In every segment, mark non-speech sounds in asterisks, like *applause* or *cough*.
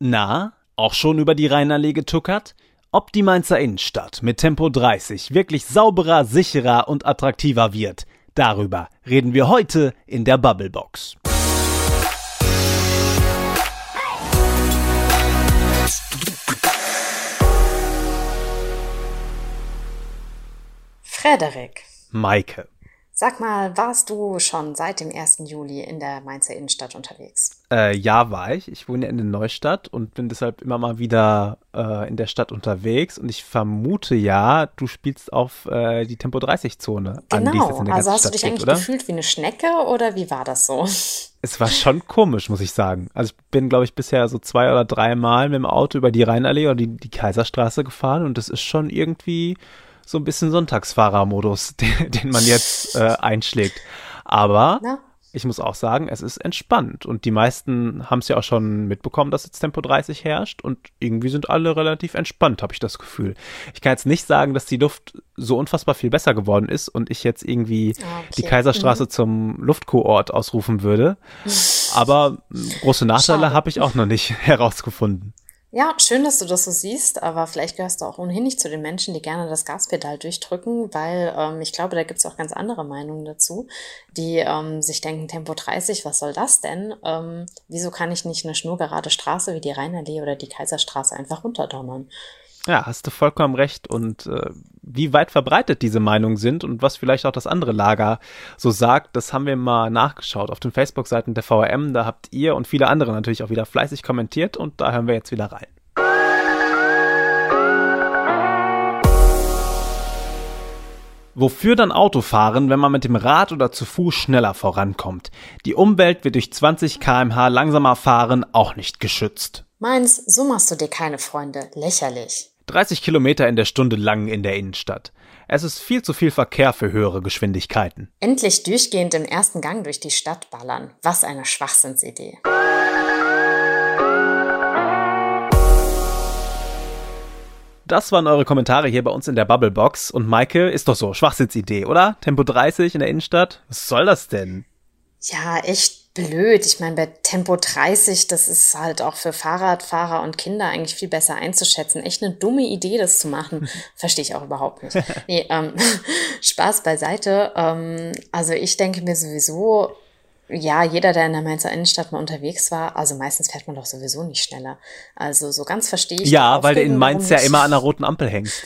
Na, auch schon über die Rheinallee getuckert? Ob die Mainzer Innenstadt mit Tempo 30 wirklich sauberer, sicherer und attraktiver wird, darüber reden wir heute in der Bubblebox. Frederik. Maike. Sag mal, warst du schon seit dem 1. Juli in der Mainzer Innenstadt unterwegs? Äh, ja, war ich. Ich wohne ja in der Neustadt und bin deshalb immer mal wieder äh, in der Stadt unterwegs. Und ich vermute ja, du spielst auf äh, die Tempo 30-Zone genau. an, der also hast Stadt du dich eigentlich oder? gefühlt wie eine Schnecke oder wie war das so? Es war schon komisch, muss ich sagen. Also ich bin, glaube ich, bisher so zwei oder drei Mal mit dem Auto über die Rheinallee oder die, die Kaiserstraße gefahren und das ist schon irgendwie so ein bisschen Sonntagsfahrermodus, *laughs* den, den man jetzt äh, einschlägt. Aber Na? Ich muss auch sagen, es ist entspannt und die meisten haben es ja auch schon mitbekommen, dass jetzt Tempo 30 herrscht und irgendwie sind alle relativ entspannt, habe ich das Gefühl. Ich kann jetzt nicht sagen, dass die Luft so unfassbar viel besser geworden ist und ich jetzt irgendwie Ah, okay. die Kaiserstraße zum Luftkurort ausrufen würde. Aber mm, große Nachteile habe ich auch noch nicht *laughs* herausgefunden. Ja, schön, dass du das so siehst, aber vielleicht gehörst du auch ohnehin nicht zu den Menschen, die gerne das Gaspedal durchdrücken, weil ähm, ich glaube, da gibt es auch ganz andere Meinungen dazu, die ähm, sich denken, Tempo 30, was soll das denn? Ähm, wieso kann ich nicht eine schnurgerade Straße wie die Rheinallee oder die Kaiserstraße einfach runterdonnern? Ja, hast du vollkommen recht. Und äh, wie weit verbreitet diese Meinungen sind und was vielleicht auch das andere Lager so sagt, das haben wir mal nachgeschaut auf den Facebook-Seiten der VRM. Da habt ihr und viele andere natürlich auch wieder fleißig kommentiert und da hören wir jetzt wieder rein. Wofür dann Autofahren, wenn man mit dem Rad oder zu Fuß schneller vorankommt? Die Umwelt wird durch 20 km/h langsamer fahren auch nicht geschützt. Meins, so machst du dir keine Freunde. Lächerlich. 30 Kilometer in der Stunde lang in der Innenstadt. Es ist viel zu viel Verkehr für höhere Geschwindigkeiten. Endlich durchgehend im ersten Gang durch die Stadt ballern. Was eine Schwachsinnsidee. Das waren eure Kommentare hier bei uns in der Bubblebox. Und Maike, ist doch so, Schwachsinnsidee, oder? Tempo 30 in der Innenstadt? Was soll das denn? Ja, echt blöd. Ich meine, bei Tempo 30, das ist halt auch für Fahrradfahrer und Kinder eigentlich viel besser einzuschätzen. Echt eine dumme Idee, das zu machen. *laughs* Verstehe ich auch überhaupt nicht. Nee, ähm, *laughs* Spaß beiseite. Ähm, also ich denke mir sowieso, ja, jeder, der in der Mainzer Innenstadt mal unterwegs war, also meistens fährt man doch sowieso nicht schneller. Also so ganz verstehe ich Ja, weil du in Mainz ja immer an der *laughs* roten Ampel hängst.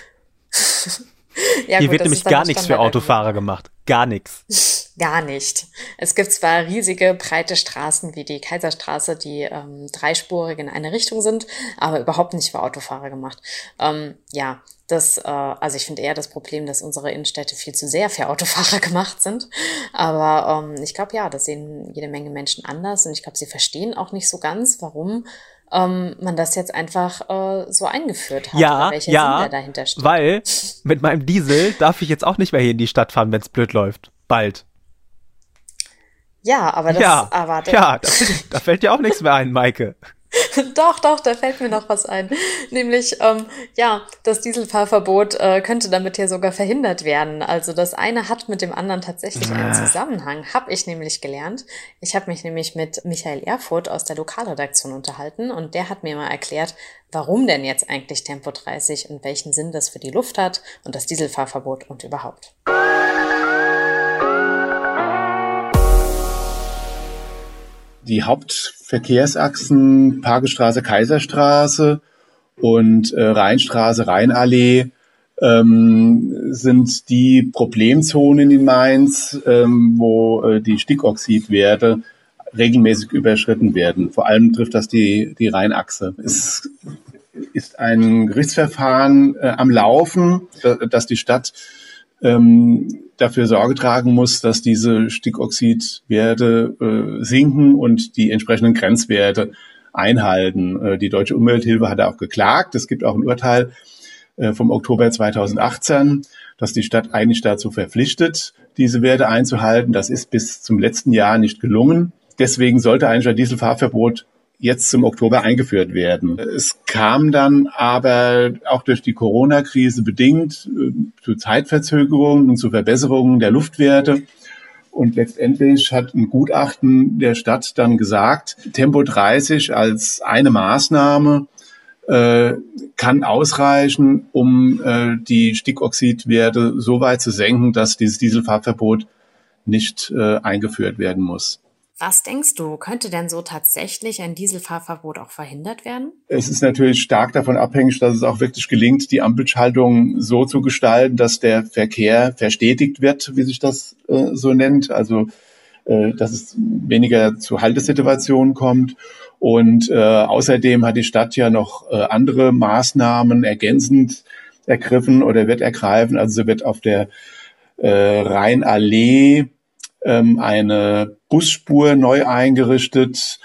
Ja, Hier gut, wird nämlich gar nichts für Autofahrer gemacht. Gar nichts. Gar nicht. Es gibt zwar riesige, breite Straßen wie die Kaiserstraße, die ähm, dreispurig in eine Richtung sind, aber überhaupt nicht für Autofahrer gemacht. Ähm, ja, das, äh, also ich finde eher das Problem, dass unsere Innenstädte viel zu sehr für Autofahrer *laughs* gemacht sind. Aber ähm, ich glaube, ja, das sehen jede Menge Menschen anders und ich glaube, sie verstehen auch nicht so ganz, warum ähm, man das jetzt einfach äh, so eingeführt hat. Ja, welcher ja, Sinn der dahinter steht. weil mit meinem Diesel darf ich jetzt auch nicht mehr hier in die Stadt fahren, wenn es blöd läuft. Bald. ja, aber das, ja, das, ja da, da fällt dir auch nichts mehr ein, Maike. *laughs* Doch, doch, da fällt mir noch was ein. Nämlich, ähm, ja, das Dieselfahrverbot äh, könnte damit ja sogar verhindert werden. Also das eine hat mit dem anderen tatsächlich einen Zusammenhang, habe ich nämlich gelernt. Ich habe mich nämlich mit Michael Erfurt aus der Lokalredaktion unterhalten und der hat mir mal erklärt, warum denn jetzt eigentlich Tempo 30 und welchen Sinn das für die Luft hat und das Dieselfahrverbot und überhaupt. Die Hauptverkehrsachsen Parkestraße, Kaiserstraße und äh, Rheinstraße, Rheinallee ähm, sind die Problemzonen in Mainz, ähm, wo äh, die Stickoxidwerte regelmäßig überschritten werden. Vor allem trifft das die, die Rheinachse. Es ist ein Gerichtsverfahren äh, am Laufen, da- dass die Stadt ähm, dafür Sorge tragen muss, dass diese Stickoxidwerte äh, sinken und die entsprechenden Grenzwerte einhalten. Äh, die Deutsche Umwelthilfe hat auch geklagt. Es gibt auch ein Urteil äh, vom Oktober 2018, dass die Stadt eigentlich dazu verpflichtet, diese Werte einzuhalten. Das ist bis zum letzten Jahr nicht gelungen. Deswegen sollte eigentlich ein Dieselfahrverbot jetzt zum Oktober eingeführt werden. Es kam dann aber auch durch die Corona-Krise bedingt äh, zu Zeitverzögerungen und zu Verbesserungen der Luftwerte. Und letztendlich hat ein Gutachten der Stadt dann gesagt, Tempo 30 als eine Maßnahme äh, kann ausreichen, um äh, die Stickoxidwerte so weit zu senken, dass dieses Dieselfahrverbot nicht äh, eingeführt werden muss. Was denkst du, könnte denn so tatsächlich ein Dieselfahrverbot auch verhindert werden? Es ist natürlich stark davon abhängig, dass es auch wirklich gelingt, die Ampelschaltung so zu gestalten, dass der Verkehr verstetigt wird, wie sich das äh, so nennt. Also äh, dass es weniger zu Haltesituationen kommt. Und äh, außerdem hat die Stadt ja noch äh, andere Maßnahmen ergänzend ergriffen oder wird ergreifen. Also wird auf der äh, Rheinallee ähm, eine Busspur neu eingerichtet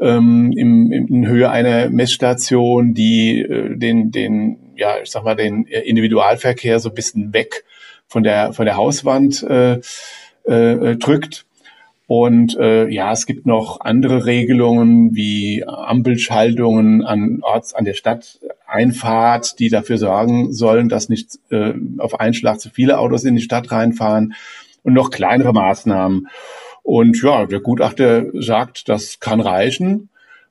ähm, im, in Höhe einer Messstation, die äh, den, den, ja, ich sag mal, den Individualverkehr so ein bisschen weg von der von der Hauswand äh, äh, drückt. Und äh, ja, es gibt noch andere Regelungen wie Ampelschaltungen an Orts an der Stadteinfahrt, die dafür sorgen sollen, dass nicht äh, auf einen Schlag zu viele Autos in die Stadt reinfahren und noch kleinere Maßnahmen. Und ja, der Gutachter sagt, das kann reichen.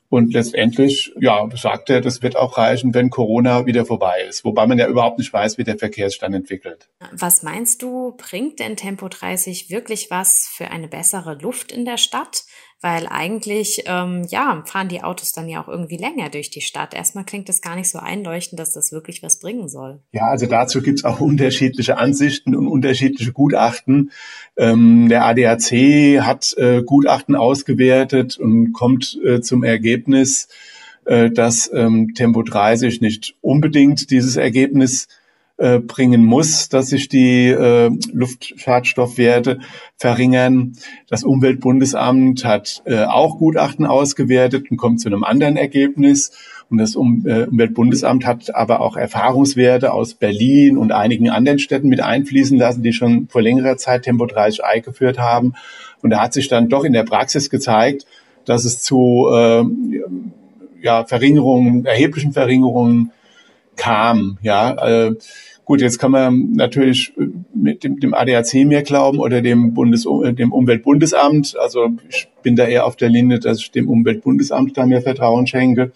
Und letztendlich, ja, sagt er, das wird auch reichen, wenn Corona wieder vorbei ist. Wobei man ja überhaupt nicht weiß, wie der Verkehrsstand entwickelt. Was meinst du, bringt denn Tempo 30 wirklich was für eine bessere Luft in der Stadt? Weil eigentlich, ähm, ja, fahren die Autos dann ja auch irgendwie länger durch die Stadt. Erstmal klingt das gar nicht so einleuchtend, dass das wirklich was bringen soll. Ja, also dazu gibt's auch unterschiedliche Ansichten und unterschiedliche Gutachten. Ähm, der ADAC hat äh, Gutachten ausgewertet und kommt äh, zum Ergebnis, äh, dass ähm, Tempo 30 nicht unbedingt dieses Ergebnis äh, bringen muss, dass sich die äh, Luftschadstoffwerte verringern. Das Umweltbundesamt hat äh, auch Gutachten ausgewertet und kommt zu einem anderen Ergebnis. Und das um äh, Umweltbundesamt hat aber auch Erfahrungswerte aus Berlin und einigen anderen Städten mit einfließen lassen, die schon vor längerer Zeit Tempo 30 eingeführt haben. Und da hat sich dann doch in der Praxis gezeigt, dass es zu äh, ja, Verringerungen, erheblichen Verringerungen kam. Ja, äh, gut, jetzt kann man natürlich mit dem, dem ADAC mehr glauben oder dem Bundes, äh, dem Umweltbundesamt. Also ich bin da eher auf der Linie, dass ich dem Umweltbundesamt da mehr Vertrauen schenke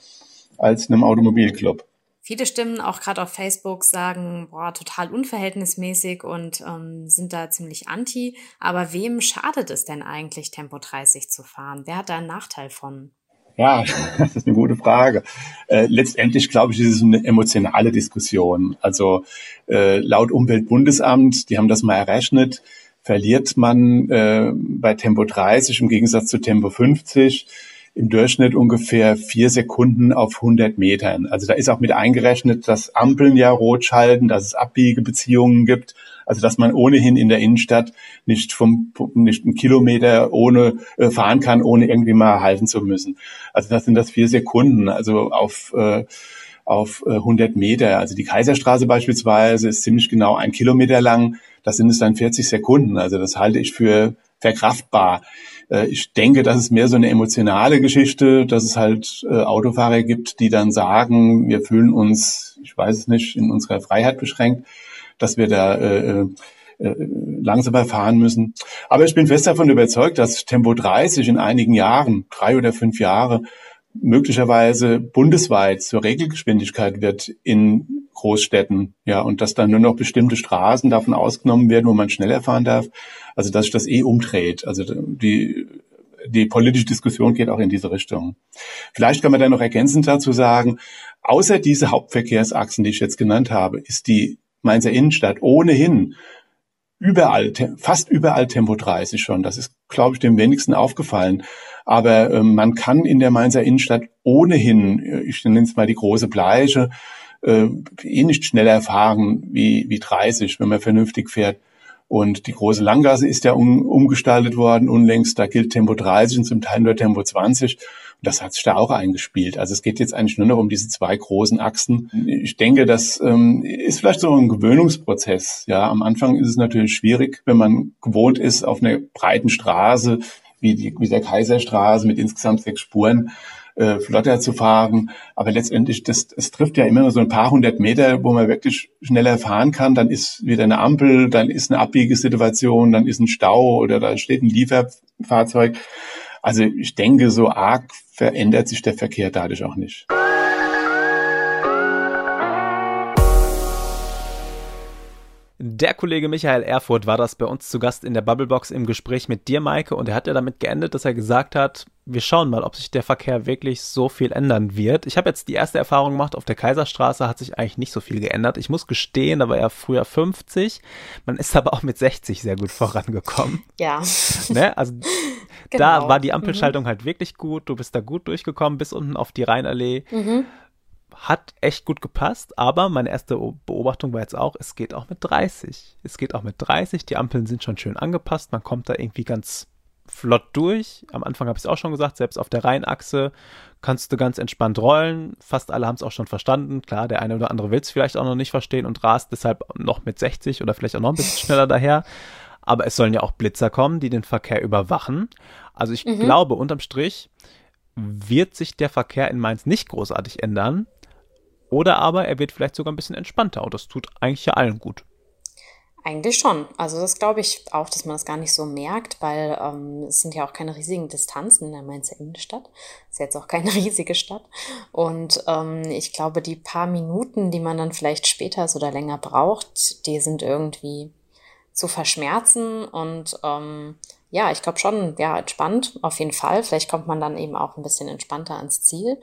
als einem Automobilclub. Viele Stimmen, auch gerade auf Facebook, sagen, boah, total unverhältnismäßig und ähm, sind da ziemlich anti. Aber wem schadet es denn eigentlich, Tempo 30 zu fahren? Wer hat da einen Nachteil von? Ja, *laughs* das ist eine gute Frage. Äh, letztendlich glaube ich, ist es eine emotionale Diskussion. Also äh, laut Umweltbundesamt, die haben das mal errechnet, verliert man äh, bei Tempo 30 im Gegensatz zu Tempo 50 im Durchschnitt ungefähr vier Sekunden auf 100 Metern. Also da ist auch mit eingerechnet, dass Ampeln ja rot schalten, dass es Abbiegebeziehungen gibt. Also dass man ohnehin in der Innenstadt nicht vom nicht einen Kilometer ohne äh, fahren kann, ohne irgendwie mal halten zu müssen. Also das sind das vier Sekunden. Also auf äh, auf 100 äh, Meter. Also die Kaiserstraße beispielsweise ist ziemlich genau ein Kilometer lang. Das sind es dann 40 Sekunden. Also das halte ich für verkraftbar. Äh, ich denke, das ist mehr so eine emotionale Geschichte, dass es halt äh, Autofahrer gibt, die dann sagen, wir fühlen uns, ich weiß es nicht, in unserer Freiheit beschränkt, dass wir da äh, äh, langsamer fahren müssen. Aber ich bin fest davon überzeugt, dass Tempo 30 in einigen Jahren, drei oder fünf Jahre, möglicherweise bundesweit zur Regelgeschwindigkeit wird in Großstädten, ja, und dass dann nur noch bestimmte Straßen davon ausgenommen werden, wo man schneller fahren darf. Also, dass sich das eh umdreht. Also, die, die politische Diskussion geht auch in diese Richtung. Vielleicht kann man dann noch ergänzend dazu sagen, außer diese Hauptverkehrsachsen, die ich jetzt genannt habe, ist die Mainzer Innenstadt ohnehin überall, fast überall Tempo 30 schon. Das ist, glaube ich, dem wenigsten aufgefallen. Aber äh, man kann in der Mainzer Innenstadt ohnehin, äh, ich nenne es mal die große Bleiche, äh, eh nicht schneller fahren wie, wie 30, wenn man vernünftig fährt. Und die große Langgasse ist ja um, umgestaltet worden unlängst. Da gilt Tempo 30 und zum Teil nur Tempo 20. Das hat sich da auch eingespielt. Also es geht jetzt eigentlich nur noch um diese zwei großen Achsen. Ich denke, das ähm, ist vielleicht so ein Gewöhnungsprozess. Ja, am Anfang ist es natürlich schwierig, wenn man gewohnt ist auf einer breiten Straße wie, die, wie der Kaiserstraße mit insgesamt sechs Spuren. äh, flotter zu fahren. Aber letztendlich, das, es trifft ja immer nur so ein paar hundert Meter, wo man wirklich schneller fahren kann. Dann ist wieder eine Ampel, dann ist eine Abbiegesituation, dann ist ein Stau oder da steht ein Lieferfahrzeug. Also ich denke, so arg verändert sich der Verkehr dadurch auch nicht. Der Kollege Michael Erfurt war das bei uns zu Gast in der Bubblebox im Gespräch mit dir, Maike, und er hat ja damit geendet, dass er gesagt hat, wir schauen mal, ob sich der Verkehr wirklich so viel ändern wird. Ich habe jetzt die erste Erfahrung gemacht, auf der Kaiserstraße hat sich eigentlich nicht so viel geändert. Ich muss gestehen, da war er früher 50, man ist aber auch mit 60 sehr gut vorangekommen. Ja. Ne? Also genau. da war die Ampelschaltung mhm. halt wirklich gut, du bist da gut durchgekommen bis unten auf die Rheinallee. Mhm hat echt gut gepasst, aber meine erste Beobachtung war jetzt auch, es geht auch mit 30. Es geht auch mit 30, die Ampeln sind schon schön angepasst, man kommt da irgendwie ganz flott durch. Am Anfang habe ich es auch schon gesagt, selbst auf der Rheinachse kannst du ganz entspannt rollen. Fast alle haben es auch schon verstanden. Klar, der eine oder andere will es vielleicht auch noch nicht verstehen und rast deshalb noch mit 60 oder vielleicht auch noch ein bisschen *laughs* schneller daher. Aber es sollen ja auch Blitzer kommen, die den Verkehr überwachen. Also ich mhm. glaube, unterm Strich wird sich der Verkehr in Mainz nicht großartig ändern. Oder aber er wird vielleicht sogar ein bisschen entspannter und das tut eigentlich ja allen gut. Eigentlich schon. Also das glaube ich auch, dass man das gar nicht so merkt, weil ähm, es sind ja auch keine riesigen Distanzen in der Mainzer Innenstadt. Ist jetzt auch keine *laughs* riesige Stadt. Und ähm, ich glaube, die paar Minuten, die man dann vielleicht später oder länger braucht, die sind irgendwie zu verschmerzen. Und ähm, ja, ich glaube schon, ja, entspannt auf jeden Fall. Vielleicht kommt man dann eben auch ein bisschen entspannter ans Ziel.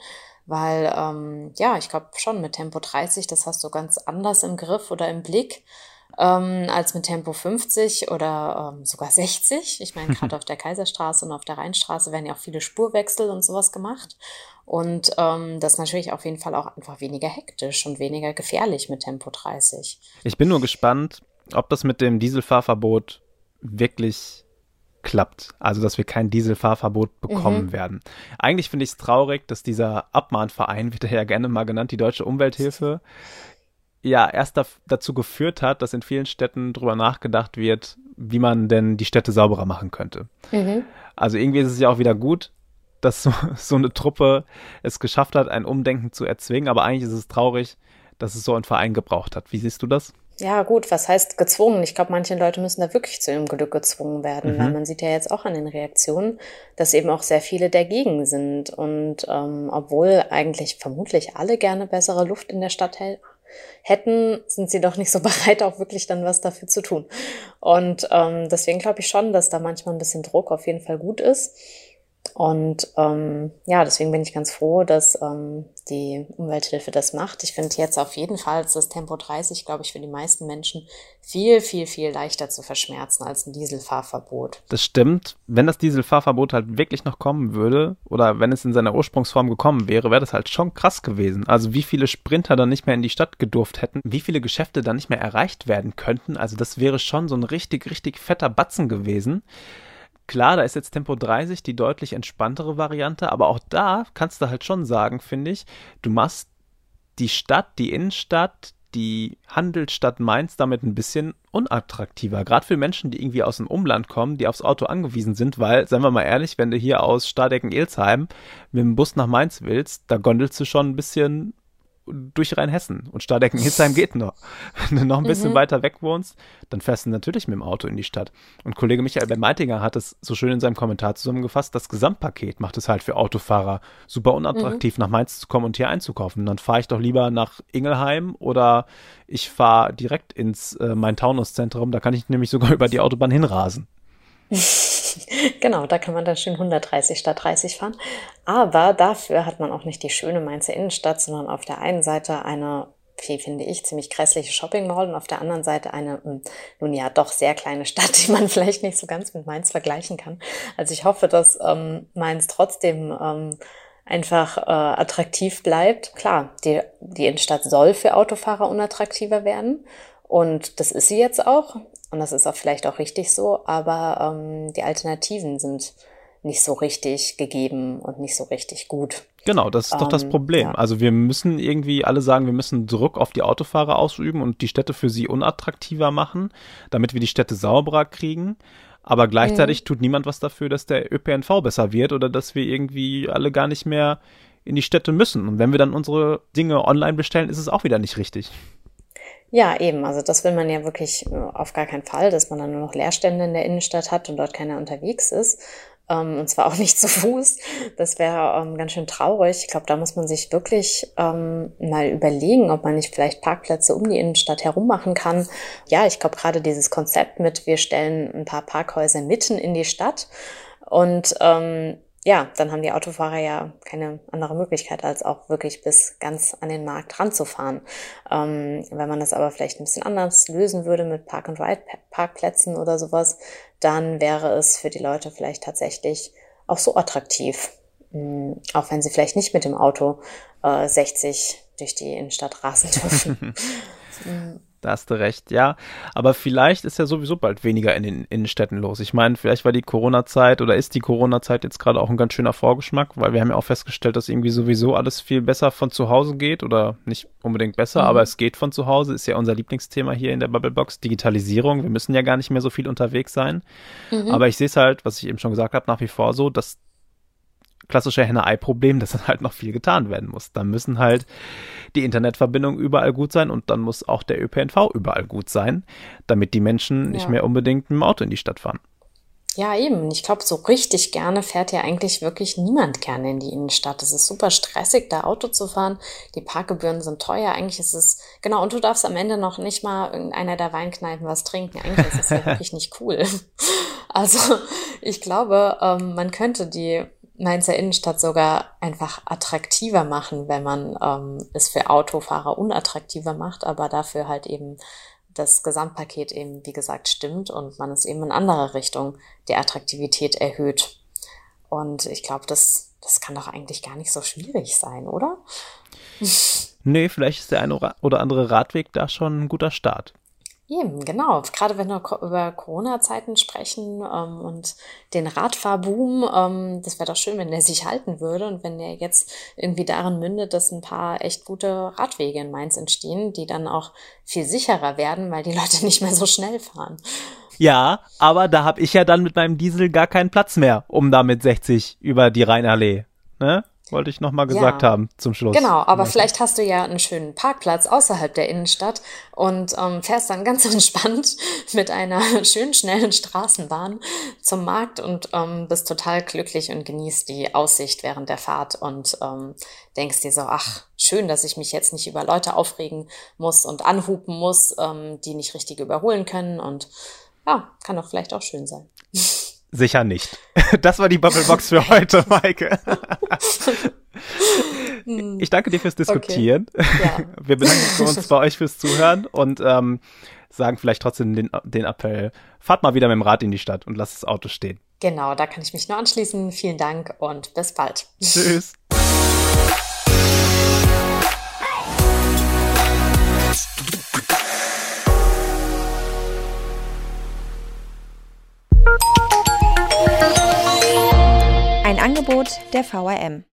Weil, ähm, ja, ich glaube schon mit Tempo 30, das hast du ganz anders im Griff oder im Blick ähm, als mit Tempo 50 oder ähm, sogar 60. Ich meine, *laughs* gerade auf der Kaiserstraße und auf der Rheinstraße werden ja auch viele Spurwechsel und sowas gemacht. Und ähm, das ist natürlich auf jeden Fall auch einfach weniger hektisch und weniger gefährlich mit Tempo 30. Ich bin nur gespannt, ob das mit dem Dieselfahrverbot wirklich klappt. Also, dass wir kein Dieselfahrverbot bekommen mhm. werden. Eigentlich finde ich es traurig, dass dieser Abmahnverein, *laughs* wird ja gerne mal genannt, die Deutsche Umwelthilfe, ja erst da, dazu geführt hat, dass in vielen Städten drüber nachgedacht wird, wie man denn die Städte sauberer machen könnte. Mhm. Also irgendwie ist es ja auch wieder gut, dass *laughs* so, so eine Truppe es geschafft hat, ein Umdenken zu erzwingen, aber eigentlich ist es traurig, dass es so einen Verein gebraucht hat. Wie siehst du das? Ja, gut, was heißt gezwungen? Ich glaube, manche Leute müssen da wirklich zu ihrem Glück gezwungen werden, mhm. weil man sieht ja jetzt auch an den Reaktionen, dass eben auch sehr viele dagegen sind. Und ähm, obwohl eigentlich vermutlich alle gerne bessere Luft in der Stadt hätten, sind sie doch nicht so *laughs* bereit, auch wirklich dann was dafür zu tun. Und ähm, deswegen glaube ich schon, dass da manchmal ein bisschen Druck auf jeden Fall gut ist. Und ähm, ja, deswegen bin ich ganz froh, dass ähm, die Umwelthilfe das macht. Ich finde jetzt auf jeden Fall das Tempo 30, glaube ich, für die meisten Menschen viel, viel, viel leichter zu verschmerzen als ein Dieselfahrverbot. Das stimmt. Wenn das Dieselfahrverbot halt wirklich noch kommen würde oder wenn es in seiner Ursprungsform gekommen wäre, wäre das halt schon krass gewesen. Also wie viele Sprinter dann nicht mehr in die Stadt gedurft hätten, wie viele Geschäfte dann nicht mehr erreicht werden könnten. Also das wäre schon so ein richtig, richtig fetter Batzen gewesen. Klar, da ist jetzt Tempo 30 die deutlich entspanntere Variante, aber auch da kannst du halt schon sagen, finde ich, du machst die Stadt, die Innenstadt, die Handelsstadt Mainz damit ein bisschen unattraktiver. Gerade für Menschen, die irgendwie aus dem Umland kommen, die aufs Auto angewiesen sind, weil, seien wir mal ehrlich, wenn du hier aus Stadecken-Elsheim mit dem Bus nach Mainz willst, da gondelst du schon ein bisschen durch Rheinhessen und Stadecken-Hitzheim geht noch. *laughs* Wenn du noch ein bisschen mhm. weiter weg wohnst, dann fährst du natürlich mit dem Auto in die Stadt. Und Kollege Michael Bermeitinger hat es so schön in seinem Kommentar zusammengefasst, das Gesamtpaket macht es halt für Autofahrer super unattraktiv, mhm. nach Mainz zu kommen und hier einzukaufen. Dann fahre ich doch lieber nach Ingelheim oder ich fahre direkt ins äh, Main-Taunus-Zentrum, da kann ich nämlich sogar *laughs* über die Autobahn hinrasen. *laughs* *laughs* genau, da kann man dann schön 130 statt 30 fahren. Aber dafür hat man auch nicht die schöne Mainzer Innenstadt, sondern auf der einen Seite eine, wie finde ich, ziemlich grässliche Shopping Mall und auf der anderen Seite eine, hm, nun ja, doch sehr kleine Stadt, die man *laughs* vielleicht nicht so ganz mit Mainz vergleichen kann. Also ich hoffe, dass ähm, Mainz trotzdem ähm, einfach äh, attraktiv bleibt. Klar, die, die Innenstadt soll für Autofahrer unattraktiver werden. Und das ist sie jetzt auch. Und das ist auch vielleicht auch richtig so, aber ähm, die Alternativen sind nicht so richtig gegeben und nicht so richtig gut. Genau, das ist ähm, doch das ähm, Problem. Ja. Also wir müssen irgendwie alle sagen, wir müssen Druck auf die Autofahrer ausüben und die Städte für sie unattraktiver machen, damit wir die Städte sauberer kriegen. Aber gleichzeitig mhm. tut niemand was dafür, dass der ÖPNV besser wird oder dass wir irgendwie alle gar nicht mehr in die Städte müssen. Und wenn wir dann unsere Dinge online bestellen, ist es auch wieder nicht richtig. Ja, eben. Also das will man ja wirklich äh, auf gar keinen Fall, dass man dann nur noch Leerstände in der Innenstadt hat und dort keiner unterwegs ist. Ähm, und zwar *laughs* auch nicht zu Fuß. Das wäre ähm, ganz schön traurig. Ich glaube, da muss man sich wirklich ähm, mal überlegen, ob man nicht vielleicht Parkplätze um die Innenstadt herum machen kann. Ja, ich glaube gerade dieses Konzept mit, wir stellen ein paar Parkhäuser mitten in die Stadt und ähm, ja, dann haben die Autofahrer ja keine andere Möglichkeit, als auch wirklich bis ganz an den Markt ranzufahren. Ähm, wenn man das aber vielleicht ein bisschen anders lösen würde mit Park-and-Ride-Parkplätzen oder sowas, dann wäre es für die Leute vielleicht tatsächlich auch so attraktiv, mh, auch wenn sie vielleicht nicht mit dem Auto äh, 60 durch die Innenstadt rasen dürfen. *laughs* Da hast du recht, ja. Aber vielleicht ist ja sowieso bald weniger in den Innenstädten los. Ich meine, vielleicht war die Corona-Zeit oder ist die Corona-Zeit jetzt gerade auch ein ganz schöner Vorgeschmack, weil wir haben ja auch festgestellt, dass irgendwie sowieso alles viel besser von zu Hause geht oder nicht unbedingt besser, mhm. aber es geht von zu Hause, ist ja unser Lieblingsthema hier in der Bubblebox, Digitalisierung. Wir müssen ja gar nicht mehr so viel unterwegs sein. Mhm. Aber ich sehe es halt, was ich eben schon gesagt habe, nach wie vor so, dass klassische Henne-Ei-Problem, dass dann halt noch viel getan werden muss. Da müssen halt die Internetverbindungen überall gut sein und dann muss auch der ÖPNV überall gut sein, damit die Menschen ja. nicht mehr unbedingt mit dem Auto in die Stadt fahren. Ja, eben. Ich glaube, so richtig gerne fährt ja eigentlich wirklich niemand gerne in die Innenstadt. Es ist super stressig, da Auto zu fahren. Die Parkgebühren sind teuer. Eigentlich ist es, genau, und du darfst am Ende noch nicht mal in einer der Weinkneipen was trinken. Eigentlich ist es ja *laughs* wirklich nicht cool. Also, ich glaube, ähm, man könnte die Mainzer Innenstadt sogar einfach attraktiver machen, wenn man ähm, es für Autofahrer unattraktiver macht, aber dafür halt eben das Gesamtpaket eben, wie gesagt, stimmt und man es eben in andere Richtung die Attraktivität erhöht. Und ich glaube, das, das kann doch eigentlich gar nicht so schwierig sein, oder? Nee, vielleicht ist der eine oder andere Radweg da schon ein guter Start. Eben, genau. Gerade wenn wir über Corona-Zeiten sprechen ähm, und den Radfahrboom, ähm, das wäre doch schön, wenn der sich halten würde und wenn der jetzt irgendwie darin mündet, dass ein paar echt gute Radwege in Mainz entstehen, die dann auch viel sicherer werden, weil die *laughs* Leute nicht mehr so schnell fahren. Ja, aber da habe ich ja dann mit meinem Diesel gar keinen Platz mehr, um da mit 60 über die Rheinallee. Ne? Wollte ich nochmal gesagt ja. haben zum Schluss. Genau, aber ja. vielleicht hast du ja einen schönen Parkplatz außerhalb der Innenstadt und ähm, fährst dann ganz *laughs* entspannt mit einer schönen, schnellen Straßenbahn zum Markt und ähm, bist total glücklich und genießt die Aussicht während der Fahrt und ähm, denkst dir so, ach, schön, dass ich mich jetzt nicht über Leute aufregen muss und anhupen muss, ähm, die nicht richtig überholen können und ja, kann doch vielleicht auch schön sein. Sicher nicht. *laughs* Das war die Bubblebox für heute, *laughs* Maike. Ich danke dir fürs Diskutieren. Okay. Ja. *laughs* Wir bedanken uns bei euch fürs Zuhören und ähm, sagen vielleicht trotzdem den, den Appell, fahrt mal wieder mit dem Rad in die Stadt und lasst das Auto stehen. Genau, da kann ich mich nur anschließen. Vielen Dank und bis bald. Tschüss. Angebot der VRM.